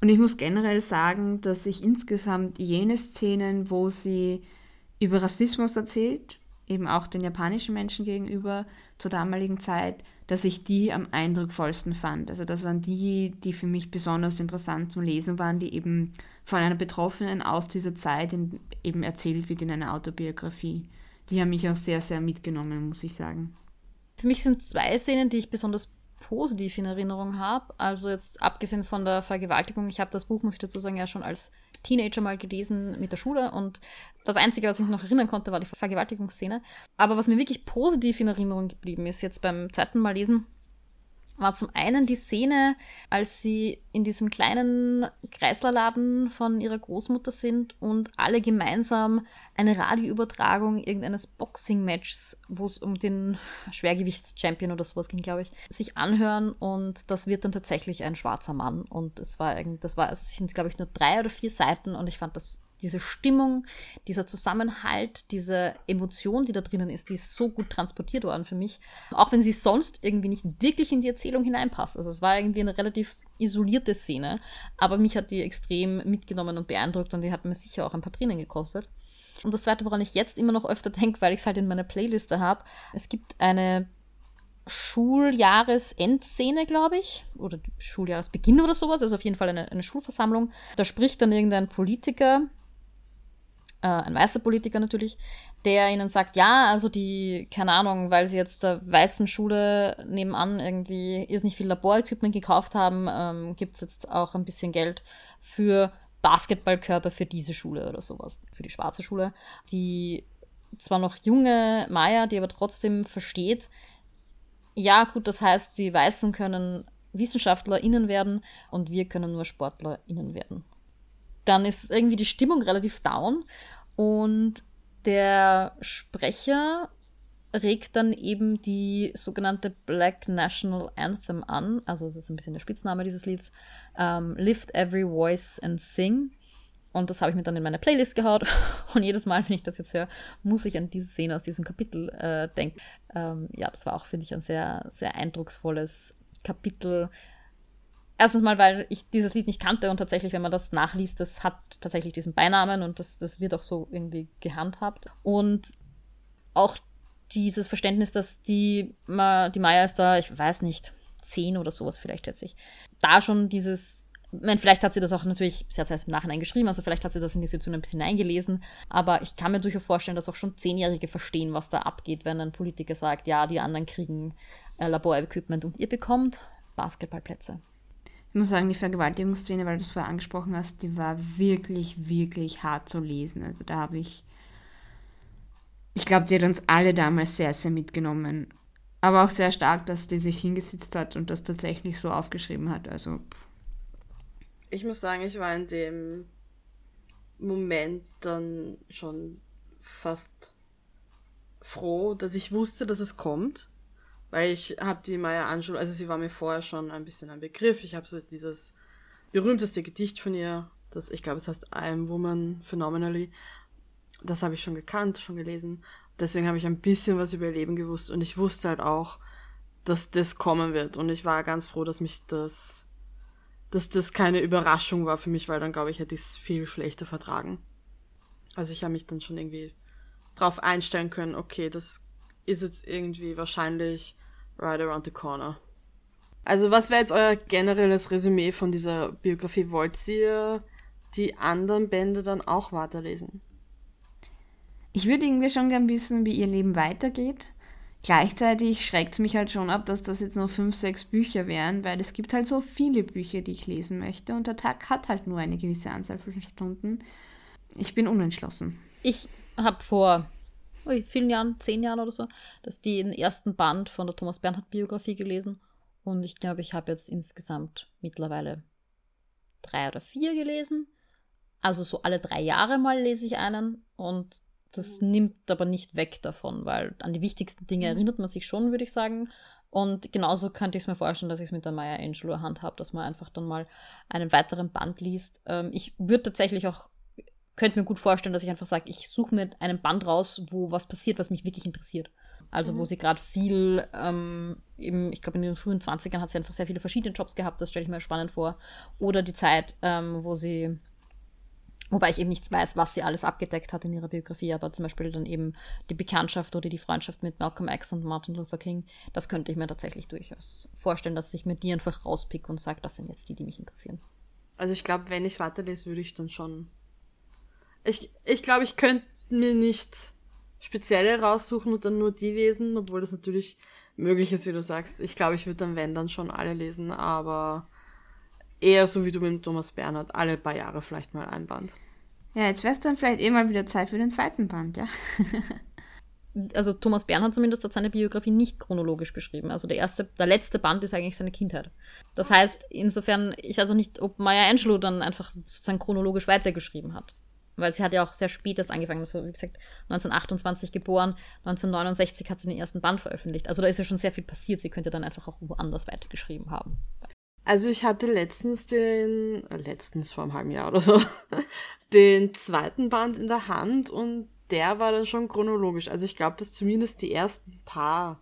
[SPEAKER 2] Und ich muss generell sagen, dass ich insgesamt jene Szenen, wo sie über Rassismus erzählt, eben auch den japanischen Menschen gegenüber zur damaligen Zeit, dass ich die am eindrucksvollsten fand. Also das waren die, die für mich besonders interessant zum Lesen waren, die eben von einer Betroffenen aus dieser Zeit in, eben erzählt wird in einer Autobiografie. Die haben mich auch sehr, sehr mitgenommen, muss ich sagen.
[SPEAKER 1] Für mich sind zwei Szenen, die ich besonders positiv in Erinnerung habe. Also jetzt abgesehen von der Vergewaltigung, ich habe das Buch, muss ich dazu sagen, ja schon als Teenager mal gelesen mit der Schule und das Einzige, was ich mich noch erinnern konnte, war die Vergewaltigungsszene. Aber was mir wirklich positiv in Erinnerung geblieben ist, jetzt beim zweiten Mal lesen, war zum einen die Szene, als sie in diesem kleinen Kreislerladen von ihrer Großmutter sind und alle gemeinsam eine Radioübertragung irgendeines Boxing-Matches, wo es um den Schwergewichts-Champion oder sowas ging, glaube ich, sich anhören. Und das wird dann tatsächlich ein schwarzer Mann. Und es war, das war, es sind, glaube ich, nur drei oder vier Seiten. Und ich fand das diese Stimmung, dieser Zusammenhalt, diese Emotion, die da drinnen ist, die ist so gut transportiert worden für mich. Auch wenn sie sonst irgendwie nicht wirklich in die Erzählung hineinpasst. Also es war irgendwie eine relativ isolierte Szene, aber mich hat die extrem mitgenommen und beeindruckt und die hat mir sicher auch ein paar Tränen gekostet. Und das zweite, woran ich jetzt immer noch öfter denke, weil ich es halt in meiner Playliste habe, es gibt eine Schuljahresendszene, glaube ich, oder Schuljahresbeginn oder sowas, also auf jeden Fall eine, eine Schulversammlung. Da spricht dann irgendein Politiker äh, ein weißer Politiker natürlich, der ihnen sagt, ja, also die, keine Ahnung, weil sie jetzt der weißen Schule nebenan irgendwie ist nicht viel Laborequipment gekauft haben, ähm, gibt es jetzt auch ein bisschen Geld für Basketballkörper für diese Schule oder sowas, für die schwarze Schule. Die zwar noch junge Maya, die aber trotzdem versteht, ja, gut, das heißt, die Weißen können WissenschaftlerInnen werden und wir können nur SportlerInnen werden dann ist irgendwie die Stimmung relativ down und der Sprecher regt dann eben die sogenannte Black National Anthem an, also es ist ein bisschen der Spitzname dieses Lieds, ähm, Lift Every Voice and Sing. Und das habe ich mir dann in meine Playlist gehaut. Und jedes Mal, wenn ich das jetzt höre, muss ich an diese Szene aus diesem Kapitel äh, denken. Ähm, ja, das war auch, finde ich, ein sehr, sehr eindrucksvolles Kapitel, Erstens mal, weil ich dieses Lied nicht kannte und tatsächlich, wenn man das nachliest, das hat tatsächlich diesen Beinamen und das, das wird auch so irgendwie gehandhabt. Und auch dieses Verständnis, dass die, die Maya ist da, ich weiß nicht, zehn oder sowas vielleicht schätze ich, da schon dieses, ich meine, vielleicht hat sie das auch natürlich, sie hat es erst im Nachhinein geschrieben, also vielleicht hat sie das in die Situation ein bisschen eingelesen, aber ich kann mir durchaus vorstellen, dass auch schon Zehnjährige verstehen, was da abgeht, wenn ein Politiker sagt, ja, die anderen kriegen äh, Laborequipment und ihr bekommt Basketballplätze.
[SPEAKER 2] Ich muss sagen, die Vergewaltigungsszene, weil du es vorher angesprochen hast, die war wirklich, wirklich hart zu lesen. Also da habe ich, ich glaube, die hat uns alle damals sehr, sehr mitgenommen. Aber auch sehr stark, dass die sich hingesetzt hat und das tatsächlich so aufgeschrieben hat. Also.
[SPEAKER 3] Ich muss sagen, ich war in dem Moment dann schon fast froh, dass ich wusste, dass es kommt. Weil ich habe die Maya Angelou, also sie war mir vorher schon ein bisschen ein Begriff. Ich habe so dieses berühmteste Gedicht von ihr, das ich glaube, es heißt I am Woman Phenomenally. Das habe ich schon gekannt, schon gelesen. Deswegen habe ich ein bisschen was über ihr Leben gewusst und ich wusste halt auch, dass das kommen wird. Und ich war ganz froh, dass mich das, dass das keine Überraschung war für mich, weil dann glaube ich, hätte ich es viel schlechter vertragen. Also ich habe mich dann schon irgendwie drauf einstellen können, okay, das ist jetzt irgendwie wahrscheinlich right around the corner. Also was wäre jetzt euer generelles Resümee von dieser Biografie? Wollt ihr die anderen Bände dann auch weiterlesen?
[SPEAKER 2] Ich würde irgendwie schon gern wissen, wie ihr Leben weitergeht. Gleichzeitig schreckt es mich halt schon ab, dass das jetzt nur fünf, sechs Bücher wären, weil es gibt halt so viele Bücher, die ich lesen möchte und der Tag hat halt nur eine gewisse Anzahl von Stunden. Ich bin unentschlossen.
[SPEAKER 1] Ich habe vor ui, vielen Jahren, zehn Jahren oder so, dass die den ersten Band von der Thomas Bernhard Biografie gelesen. Und ich glaube, ich habe jetzt insgesamt mittlerweile drei oder vier gelesen. Also so alle drei Jahre mal lese ich einen und das mhm. nimmt aber nicht weg davon, weil an die wichtigsten Dinge mhm. erinnert man sich schon, würde ich sagen. Und genauso könnte ich es mir vorstellen, dass ich es mit der Maya Angelou handhabe, dass man einfach dann mal einen weiteren Band liest. Ähm, ich würde tatsächlich auch könnte mir gut vorstellen, dass ich einfach sage, ich suche mir einen Band raus, wo was passiert, was mich wirklich interessiert. Also mhm. wo sie gerade viel, ähm, eben, ich glaube in den frühen 20ern hat sie einfach sehr viele verschiedene Jobs gehabt, das stelle ich mir spannend vor. Oder die Zeit, ähm, wo sie, wobei ich eben nichts weiß, was sie alles abgedeckt hat in ihrer Biografie, aber zum Beispiel dann eben die Bekanntschaft oder die Freundschaft mit Malcolm X und Martin Luther King, das könnte ich mir tatsächlich durchaus vorstellen, dass ich mir die einfach rauspicke und sage, das sind jetzt die, die mich interessieren.
[SPEAKER 3] Also ich glaube, wenn ich weiterlese, würde ich dann schon ich, ich glaube, ich könnte mir nicht spezielle raussuchen und dann nur die lesen, obwohl das natürlich möglich ist, wie du sagst. Ich glaube, ich würde dann, wenn, dann schon alle lesen, aber eher so wie du mit dem Thomas Bernhard, alle paar Jahre vielleicht mal ein Band.
[SPEAKER 2] Ja, jetzt wäre es dann vielleicht eh mal wieder Zeit für den zweiten Band, ja?
[SPEAKER 1] also Thomas Bernhard zumindest hat seine Biografie nicht chronologisch geschrieben. Also der erste, der letzte Band ist eigentlich seine Kindheit. Das heißt, insofern, ich weiß auch nicht, ob Maya Angelou dann einfach sozusagen chronologisch weitergeschrieben hat. Weil sie hat ja auch sehr spät erst angefangen. Also, wie gesagt, 1928 geboren, 1969 hat sie den ersten Band veröffentlicht. Also da ist ja schon sehr viel passiert. Sie könnte dann einfach auch woanders weitergeschrieben haben.
[SPEAKER 3] Also ich hatte letztens den, letztens vor einem halben Jahr oder so, den zweiten Band in der Hand und der war dann schon chronologisch. Also ich glaube, dass zumindest die ersten paar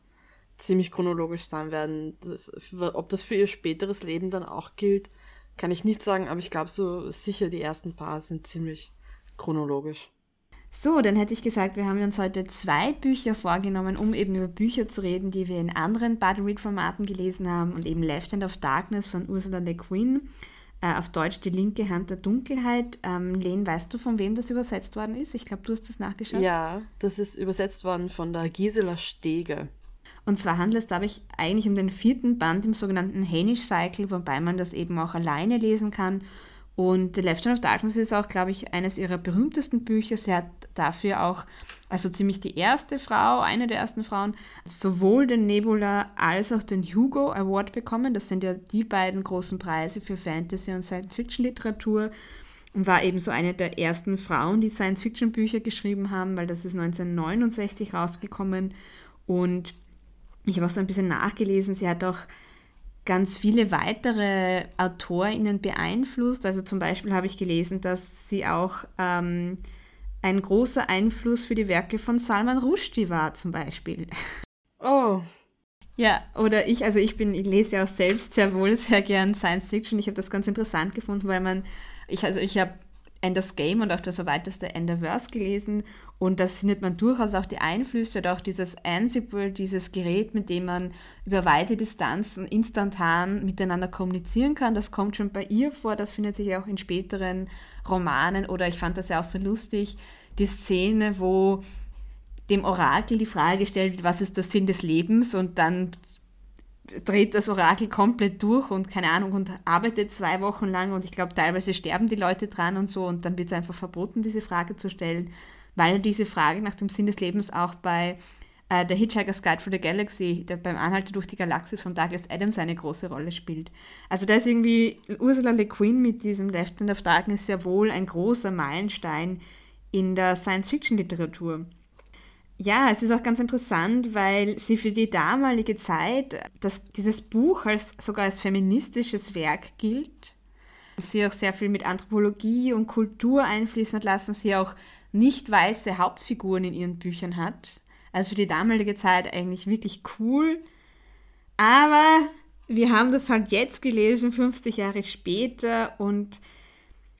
[SPEAKER 3] ziemlich chronologisch sein werden. Das, ob das für ihr späteres Leben dann auch gilt, kann ich nicht sagen, aber ich glaube so sicher die ersten paar sind ziemlich chronologisch.
[SPEAKER 2] So, dann hätte ich gesagt, wir haben uns heute zwei Bücher vorgenommen, um eben über Bücher zu reden, die wir in anderen Body Read Formaten gelesen haben und eben Left Hand of Darkness von Ursula Le Guin, äh, auf Deutsch Die linke Hand der Dunkelheit. Ähm, Len, weißt du, von wem das übersetzt worden ist? Ich glaube, du hast das nachgeschaut.
[SPEAKER 3] Ja, das ist übersetzt worden von der Gisela Stege.
[SPEAKER 2] Und zwar handelt es, glaube ich, eigentlich um den vierten Band im sogenannten Hainish Cycle, wobei man das eben auch alleine lesen kann und The Left Hand of Darkness ist auch, glaube ich, eines ihrer berühmtesten Bücher. Sie hat dafür auch, also ziemlich die erste Frau, eine der ersten Frauen, sowohl den Nebula als auch den Hugo Award bekommen. Das sind ja die beiden großen Preise für Fantasy und Science-Fiction-Literatur. Und war eben so eine der ersten Frauen, die Science-Fiction-Bücher geschrieben haben, weil das ist 1969 rausgekommen. Und ich habe auch so ein bisschen nachgelesen. Sie hat auch ganz viele weitere AutorInnen beeinflusst. Also zum Beispiel habe ich gelesen, dass sie auch ähm, ein großer Einfluss für die Werke von Salman Rushdie war, zum Beispiel.
[SPEAKER 3] Oh.
[SPEAKER 2] Ja, oder ich, also ich bin, ich lese ja auch selbst sehr wohl sehr gern Science Fiction. Ich habe das ganz interessant gefunden, weil man, ich, also ich habe Enders Game und auch das erweiterte Enderverse gelesen. Und da findet man durchaus auch die Einflüsse oder auch dieses Ansible, dieses Gerät, mit dem man über weite Distanzen instantan miteinander kommunizieren kann. Das kommt schon bei ihr vor, das findet sich auch in späteren Romanen. Oder ich fand das ja auch so lustig, die Szene, wo dem Orakel die Frage gestellt wird, was ist der Sinn des Lebens? Und dann dreht das Orakel komplett durch und keine Ahnung und arbeitet zwei Wochen lang und ich glaube teilweise sterben die Leute dran und so und dann wird es einfach verboten, diese Frage zu stellen, weil diese Frage nach dem Sinn des Lebens auch bei äh, der Hitchhiker's Guide for the Galaxy, der beim Anhalter durch die Galaxis von Douglas Adams eine große Rolle spielt. Also da ist irgendwie Ursula Le Guin mit diesem Left Hand of Darkness sehr wohl ein großer Meilenstein in der Science-Fiction-Literatur. Ja, es ist auch ganz interessant, weil sie für die damalige Zeit dass dieses Buch als sogar als feministisches Werk gilt. Sie auch sehr viel mit Anthropologie und Kultur einfließen hat lassen, sie auch nicht weiße Hauptfiguren in ihren Büchern hat. Also für die damalige Zeit eigentlich wirklich cool. Aber wir haben das halt jetzt gelesen, 50 Jahre später, und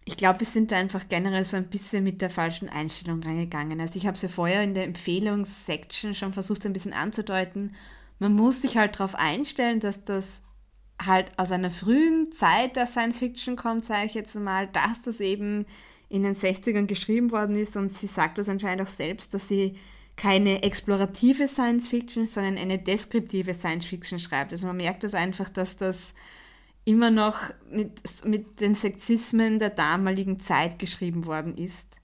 [SPEAKER 2] ich glaube, wir sind da einfach generell so ein bisschen mit der falschen Einstellung reingegangen. Also ich habe es ja vorher in der Empfehlungssection schon versucht, ein bisschen anzudeuten. Man muss sich halt darauf einstellen, dass das halt aus einer frühen Zeit der Science Fiction kommt, sage ich jetzt mal, dass das eben in den 60ern geschrieben worden ist und sie sagt das anscheinend auch selbst, dass sie keine explorative Science Fiction, sondern eine deskriptive Science Fiction schreibt. Also man merkt das einfach, dass das immer noch mit, mit den Sexismen der damaligen Zeit geschrieben worden ist.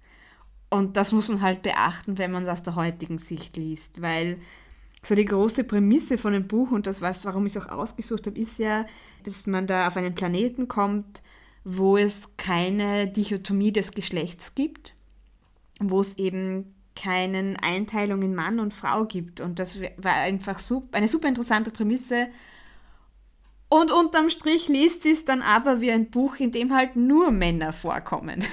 [SPEAKER 2] Und das muss man halt beachten, wenn man es aus der heutigen Sicht liest, weil so die große Prämisse von dem Buch und das, warum ich es auch ausgesucht habe, ist ja, dass man da auf einen Planeten kommt, wo es keine Dichotomie des Geschlechts gibt, wo es eben keinen Einteilung in Mann und Frau gibt. Und das war einfach eine super interessante Prämisse, und unterm Strich liest sie es dann aber wie ein Buch, in dem halt nur Männer vorkommen.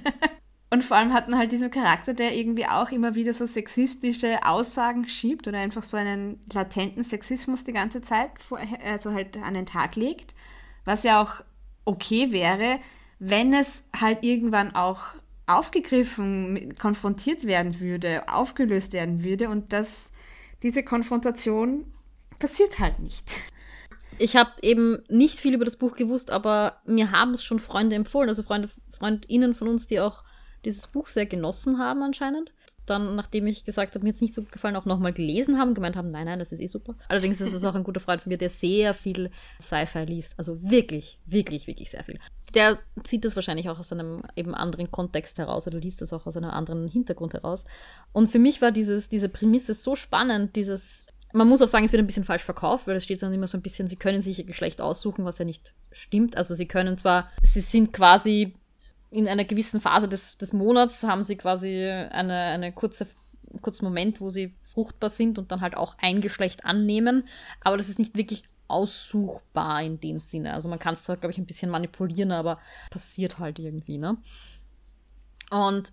[SPEAKER 2] und vor allem hat man halt diesen Charakter, der irgendwie auch immer wieder so sexistische Aussagen schiebt oder einfach so einen latenten Sexismus die ganze Zeit vor, also halt an den Tag legt. Was ja auch okay wäre, wenn es halt irgendwann auch aufgegriffen, konfrontiert werden würde, aufgelöst werden würde und dass diese Konfrontation passiert halt nicht
[SPEAKER 1] ich habe eben nicht viel über das Buch gewusst, aber mir haben es schon Freunde empfohlen, also Freunde, FreundInnen von uns, die auch dieses Buch sehr genossen haben anscheinend. Dann, nachdem ich gesagt habe, mir jetzt nicht so gefallen, auch nochmal gelesen haben, gemeint haben, nein, nein, das ist eh super. Allerdings ist es auch ein guter Freund von mir, der sehr viel Sci-Fi liest. Also wirklich, wirklich, wirklich sehr viel. Der zieht das wahrscheinlich auch aus einem eben anderen Kontext heraus oder liest das auch aus einem anderen Hintergrund heraus. Und für mich war dieses, diese Prämisse so spannend, dieses man muss auch sagen, es wird ein bisschen falsch verkauft, weil es steht dann immer so ein bisschen, sie können sich ihr Geschlecht aussuchen, was ja nicht stimmt. Also sie können zwar, sie sind quasi in einer gewissen Phase des, des Monats, haben sie quasi eine, eine kurze, kurzen Moment, wo sie fruchtbar sind und dann halt auch ein Geschlecht annehmen, aber das ist nicht wirklich aussuchbar in dem Sinne. Also man kann es zwar, glaube ich, ein bisschen manipulieren, aber passiert halt irgendwie, ne? Und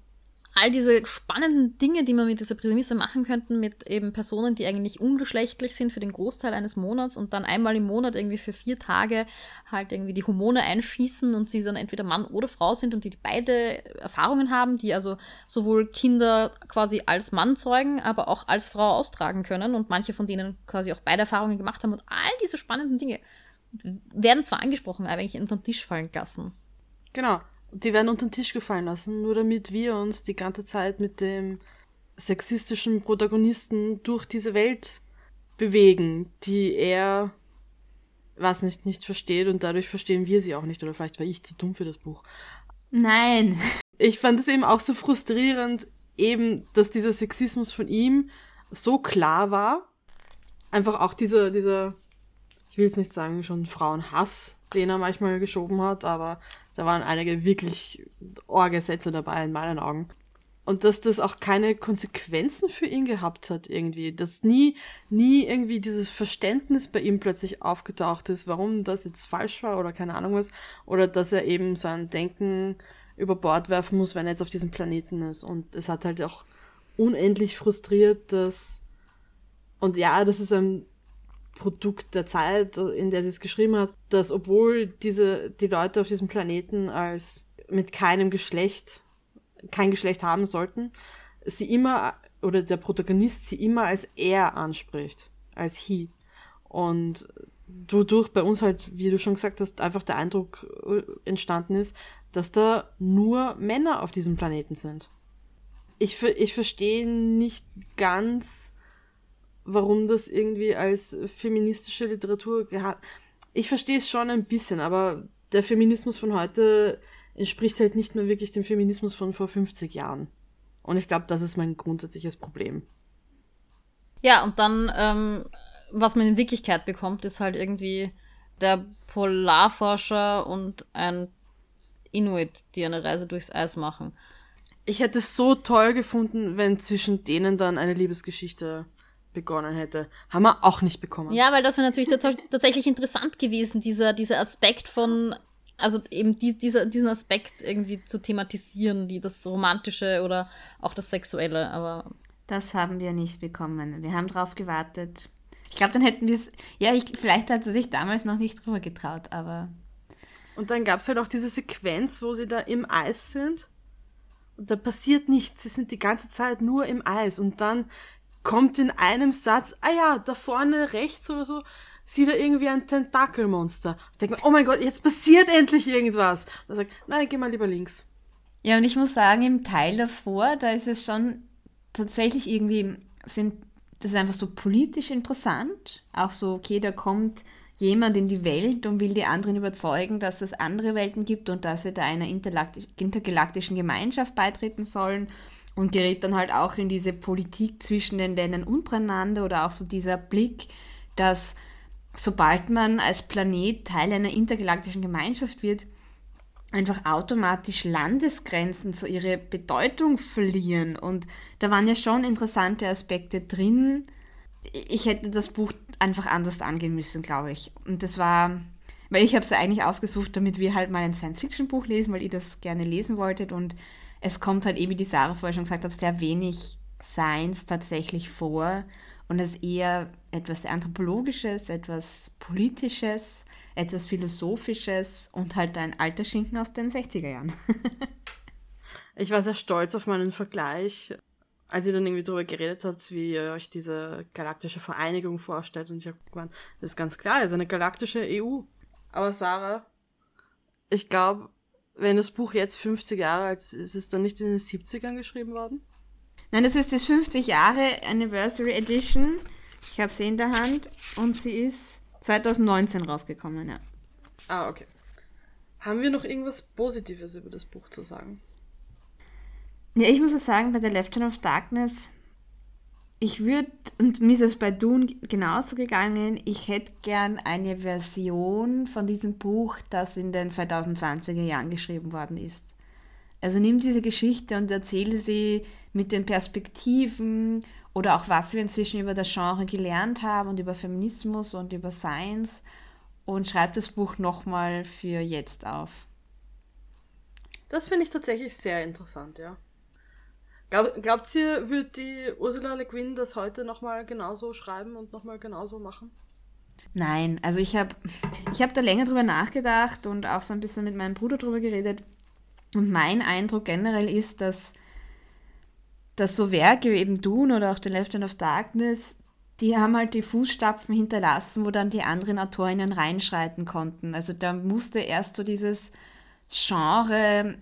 [SPEAKER 1] all diese spannenden Dinge, die man mit dieser Prämisse machen könnten, mit eben Personen, die eigentlich ungeschlechtlich sind für den Großteil eines Monats und dann einmal im Monat irgendwie für vier Tage halt irgendwie die Hormone einschießen und sie dann entweder Mann oder Frau sind und die beide Erfahrungen haben, die also sowohl Kinder quasi als Mann zeugen, aber auch als Frau austragen können und manche von denen quasi auch beide Erfahrungen gemacht haben und all diese spannenden Dinge werden zwar angesprochen, aber eigentlich unter den Tisch fallen lassen.
[SPEAKER 3] Genau. Die werden unter den Tisch gefallen lassen, nur damit wir uns die ganze Zeit mit dem sexistischen Protagonisten durch diese Welt bewegen, die er, was nicht, nicht versteht und dadurch verstehen wir sie auch nicht. Oder vielleicht war ich zu dumm für das Buch.
[SPEAKER 2] Nein.
[SPEAKER 3] Ich fand es eben auch so frustrierend, eben, dass dieser Sexismus von ihm so klar war. Einfach auch dieser, dieser, ich will jetzt nicht sagen, schon Frauenhass, den er manchmal geschoben hat, aber da waren einige wirklich Orgesätze dabei in meinen Augen. Und dass das auch keine Konsequenzen für ihn gehabt hat irgendwie. Dass nie, nie irgendwie dieses Verständnis bei ihm plötzlich aufgetaucht ist, warum das jetzt falsch war oder keine Ahnung was. Oder dass er eben sein Denken über Bord werfen muss, wenn er jetzt auf diesem Planeten ist. Und es hat halt auch unendlich frustriert, dass, und ja, das ist ein Produkt der Zeit, in der sie es geschrieben hat, dass obwohl diese, die Leute auf diesem Planeten als mit keinem Geschlecht, kein Geschlecht haben sollten, sie immer, oder der Protagonist sie immer als er anspricht, als he. Und wodurch bei uns halt, wie du schon gesagt hast, einfach der Eindruck äh, entstanden ist, dass da nur Männer auf diesem Planeten sind. Ich, ich verstehe nicht ganz, warum das irgendwie als feministische Literatur gehabt. Ich verstehe es schon ein bisschen, aber der Feminismus von heute entspricht halt nicht mehr wirklich dem Feminismus von vor 50 Jahren. Und ich glaube, das ist mein grundsätzliches Problem.
[SPEAKER 1] Ja, und dann, ähm, was man in Wirklichkeit bekommt, ist halt irgendwie der Polarforscher und ein Inuit, die eine Reise durchs Eis machen.
[SPEAKER 3] Ich hätte es so toll gefunden, wenn zwischen denen dann eine Liebesgeschichte begonnen hätte. Haben wir auch nicht bekommen.
[SPEAKER 1] Ja, weil das wäre natürlich tatsächlich interessant gewesen, dieser, dieser Aspekt von, also eben die, dieser, diesen Aspekt irgendwie zu thematisieren, die, das Romantische oder auch das Sexuelle, aber.
[SPEAKER 2] Das haben wir nicht bekommen. Wir haben drauf gewartet. Ich glaube, dann hätten wir es. Ja, ich, vielleicht hat er sich damals noch nicht drüber getraut, aber.
[SPEAKER 3] Und dann gab es halt auch diese Sequenz, wo sie da im Eis sind. Und da passiert nichts. Sie sind die ganze Zeit nur im Eis. Und dann kommt in einem Satz, ah ja, da vorne rechts oder so, sieht er irgendwie ein Tentakelmonster. Denkt man, oh mein Gott, jetzt passiert endlich irgendwas. Und er sagt, nein, geh mal lieber links.
[SPEAKER 2] Ja, und ich muss sagen, im Teil davor, da ist es schon tatsächlich irgendwie, sind, das ist einfach so politisch interessant. Auch so, okay, da kommt jemand in die Welt und will die anderen überzeugen, dass es andere Welten gibt und dass sie da einer intergalaktischen Gemeinschaft beitreten sollen und gerät dann halt auch in diese Politik zwischen den Ländern untereinander oder auch so dieser Blick, dass sobald man als Planet Teil einer intergalaktischen Gemeinschaft wird, einfach automatisch Landesgrenzen so ihre Bedeutung verlieren. Und da waren ja schon interessante Aspekte drin. Ich hätte das Buch einfach anders angehen müssen, glaube ich. Und das war, weil ich habe es eigentlich ausgesucht, damit wir halt mal ein Science-Fiction-Buch lesen, weil ihr das gerne lesen wolltet. Und es kommt halt eben, wie die Sarah vorher schon gesagt hat, sehr wenig Science tatsächlich vor und es ist eher etwas Anthropologisches, etwas Politisches, etwas Philosophisches und halt ein alter Schinken aus den 60er Jahren.
[SPEAKER 3] ich war sehr stolz auf meinen Vergleich, als ihr dann irgendwie darüber geredet habt, wie ihr euch diese galaktische Vereinigung vorstellt. Und ich habe gemeint, das ist ganz klar, das ist eine galaktische EU. Aber Sarah, ich glaube, wenn das Buch jetzt 50 Jahre alt ist, ist es dann nicht in den 70ern geschrieben worden?
[SPEAKER 2] Nein, das ist das 50 Jahre Anniversary Edition. Ich habe sie in der Hand und sie ist 2019 rausgekommen, ja.
[SPEAKER 3] Ah, okay. Haben wir noch irgendwas Positives über das Buch zu sagen?
[SPEAKER 2] Ja, ich muss ja sagen, bei The Left Hand of Darkness, ich würde, und mir ist es bei Dune genauso gegangen, ich hätte gern eine Version von diesem Buch, das in den 2020er Jahren geschrieben worden ist. Also nimm diese Geschichte und erzähle sie mit den Perspektiven oder auch was wir inzwischen über das Genre gelernt haben und über Feminismus und über Science und schreib das Buch nochmal für jetzt auf.
[SPEAKER 3] Das finde ich tatsächlich sehr interessant, ja. Glaub, glaubt ihr, wird die Ursula Le Guin das heute nochmal genauso schreiben und nochmal genauso machen?
[SPEAKER 2] Nein, also ich habe ich hab da länger drüber nachgedacht und auch so ein bisschen mit meinem Bruder drüber geredet. Und mein Eindruck generell ist, dass, dass so Werke wie eben Dune oder auch The Left Hand of Darkness, die haben halt die Fußstapfen hinterlassen, wo dann die anderen Autorinnen reinschreiten konnten. Also da musste erst so dieses Genre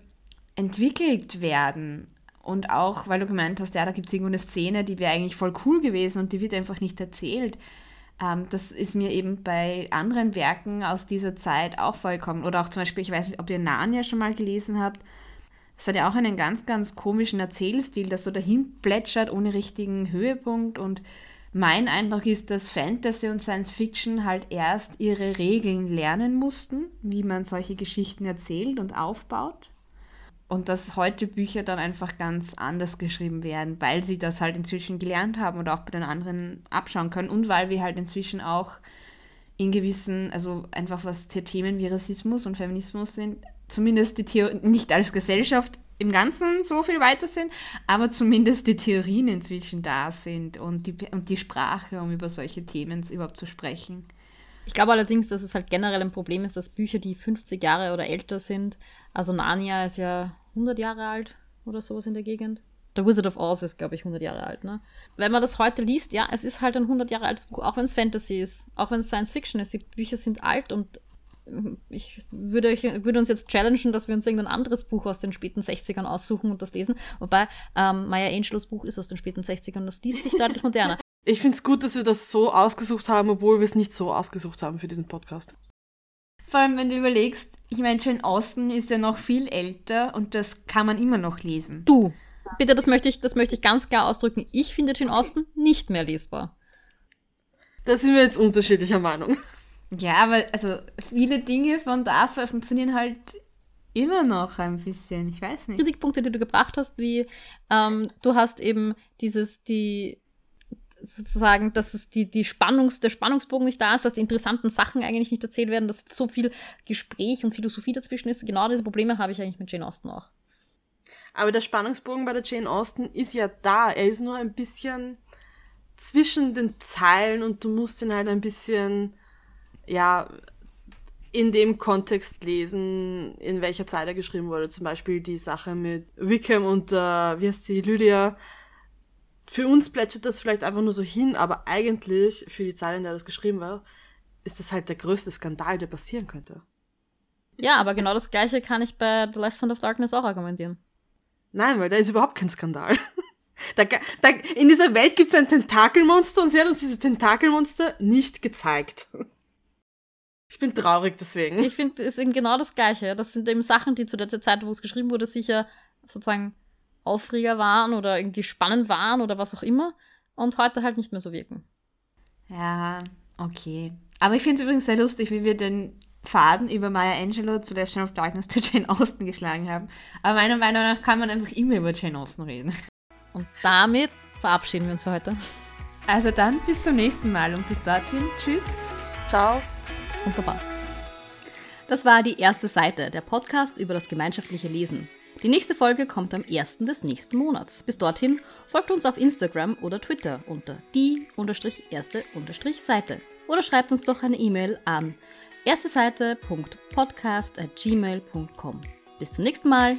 [SPEAKER 2] entwickelt werden. Und auch, weil du gemeint hast, ja, da gibt es irgendwo eine Szene, die wäre eigentlich voll cool gewesen und die wird einfach nicht erzählt. Ähm, das ist mir eben bei anderen Werken aus dieser Zeit auch vorgekommen. Oder auch zum Beispiel, ich weiß nicht, ob ihr Narnia schon mal gelesen habt. Es hat ja auch einen ganz, ganz komischen Erzählstil, das so dahin plätschert ohne richtigen Höhepunkt. Und mein Eindruck ist, dass Fantasy und Science Fiction halt erst ihre Regeln lernen mussten, wie man solche Geschichten erzählt und aufbaut und dass heute Bücher dann einfach ganz anders geschrieben werden, weil sie das halt inzwischen gelernt haben oder auch bei den anderen abschauen können und weil wir halt inzwischen auch in gewissen, also einfach was Themen wie Rassismus und Feminismus sind, zumindest die Theorie, nicht als Gesellschaft im Ganzen so viel weiter sind, aber zumindest die Theorien inzwischen da sind und die, und die Sprache, um über solche Themen überhaupt zu sprechen.
[SPEAKER 1] Ich glaube allerdings, dass es halt generell ein Problem ist, dass Bücher, die 50 Jahre oder älter sind, also Narnia ist ja 100 Jahre alt oder sowas in der Gegend. The Wizard of Oz ist, glaube ich, 100 Jahre alt. Ne? Wenn man das heute liest, ja, es ist halt ein 100 Jahre altes Buch, auch wenn es Fantasy ist, auch wenn es Science Fiction ist. Die Bücher sind alt und ich würde, ich würde uns jetzt challengen, dass wir uns irgendein anderes Buch aus den späten 60ern aussuchen und das lesen. Wobei ähm, Maya Angelows Buch ist aus den späten 60ern und das liest sich deutlich moderner.
[SPEAKER 3] Ich finde es gut, dass wir das so ausgesucht haben, obwohl wir es nicht so ausgesucht haben für diesen Podcast.
[SPEAKER 2] Vor allem, wenn du überlegst, ich meine, Jane Austen ist ja noch viel älter und das kann man immer noch lesen.
[SPEAKER 1] Du, bitte, das möchte ich, das möchte ich ganz klar ausdrücken. Ich finde Jane Austen nicht mehr lesbar.
[SPEAKER 3] Da sind wir jetzt unterschiedlicher Meinung.
[SPEAKER 2] Ja, aber also viele Dinge von da funktionieren halt immer noch ein bisschen. Ich weiß nicht.
[SPEAKER 1] Kritikpunkte, die du gebracht hast, wie ähm, du hast eben dieses, die sozusagen, dass es die, die Spannungs, der Spannungsbogen nicht da ist, dass die interessanten Sachen eigentlich nicht erzählt werden, dass so viel Gespräch und Philosophie dazwischen ist. Genau diese Probleme habe ich eigentlich mit Jane Austen auch.
[SPEAKER 3] Aber der Spannungsbogen bei der Jane Austen ist ja da. Er ist nur ein bisschen zwischen den Zeilen und du musst ihn halt ein bisschen, ja, in dem Kontext lesen, in welcher Zeit er geschrieben wurde. Zum Beispiel die Sache mit Wickham und, äh, wie heißt sie, Lydia, für uns plätschert das vielleicht einfach nur so hin, aber eigentlich, für die Zeit, in der das geschrieben war, ist das halt der größte Skandal, der passieren könnte.
[SPEAKER 1] Ja, aber genau das gleiche kann ich bei The Left Hand of Darkness auch argumentieren.
[SPEAKER 3] Nein, weil da ist überhaupt kein Skandal. Da, da, in dieser Welt gibt es ein Tentakelmonster und sie hat uns dieses Tentakelmonster nicht gezeigt. Ich bin traurig deswegen.
[SPEAKER 1] Ich finde, es ist eben genau das Gleiche. Das sind eben Sachen, die zu der Zeit, wo es geschrieben wurde, sicher sozusagen Aufreger waren oder irgendwie spannend waren oder was auch immer und heute halt nicht mehr so wirken.
[SPEAKER 2] Ja, okay. Aber ich finde es übrigens sehr lustig, wie wir den Faden über Maya Angelou zu Left Hand of Darkness zu Jane Austen geschlagen haben. Aber meiner Meinung nach kann man einfach immer über Jane Austen reden.
[SPEAKER 1] Und damit verabschieden wir uns für heute.
[SPEAKER 2] Also dann bis zum nächsten Mal und bis dorthin. Tschüss.
[SPEAKER 3] Ciao.
[SPEAKER 1] Und Baba. Das war die erste Seite, der Podcast über das gemeinschaftliche Lesen. Die nächste Folge kommt am 1. des nächsten Monats. Bis dorthin folgt uns auf Instagram oder Twitter unter die-erste-seite oder schreibt uns doch eine E-Mail an ersteseite.podcast@gmail.com. Bis zum nächsten Mal.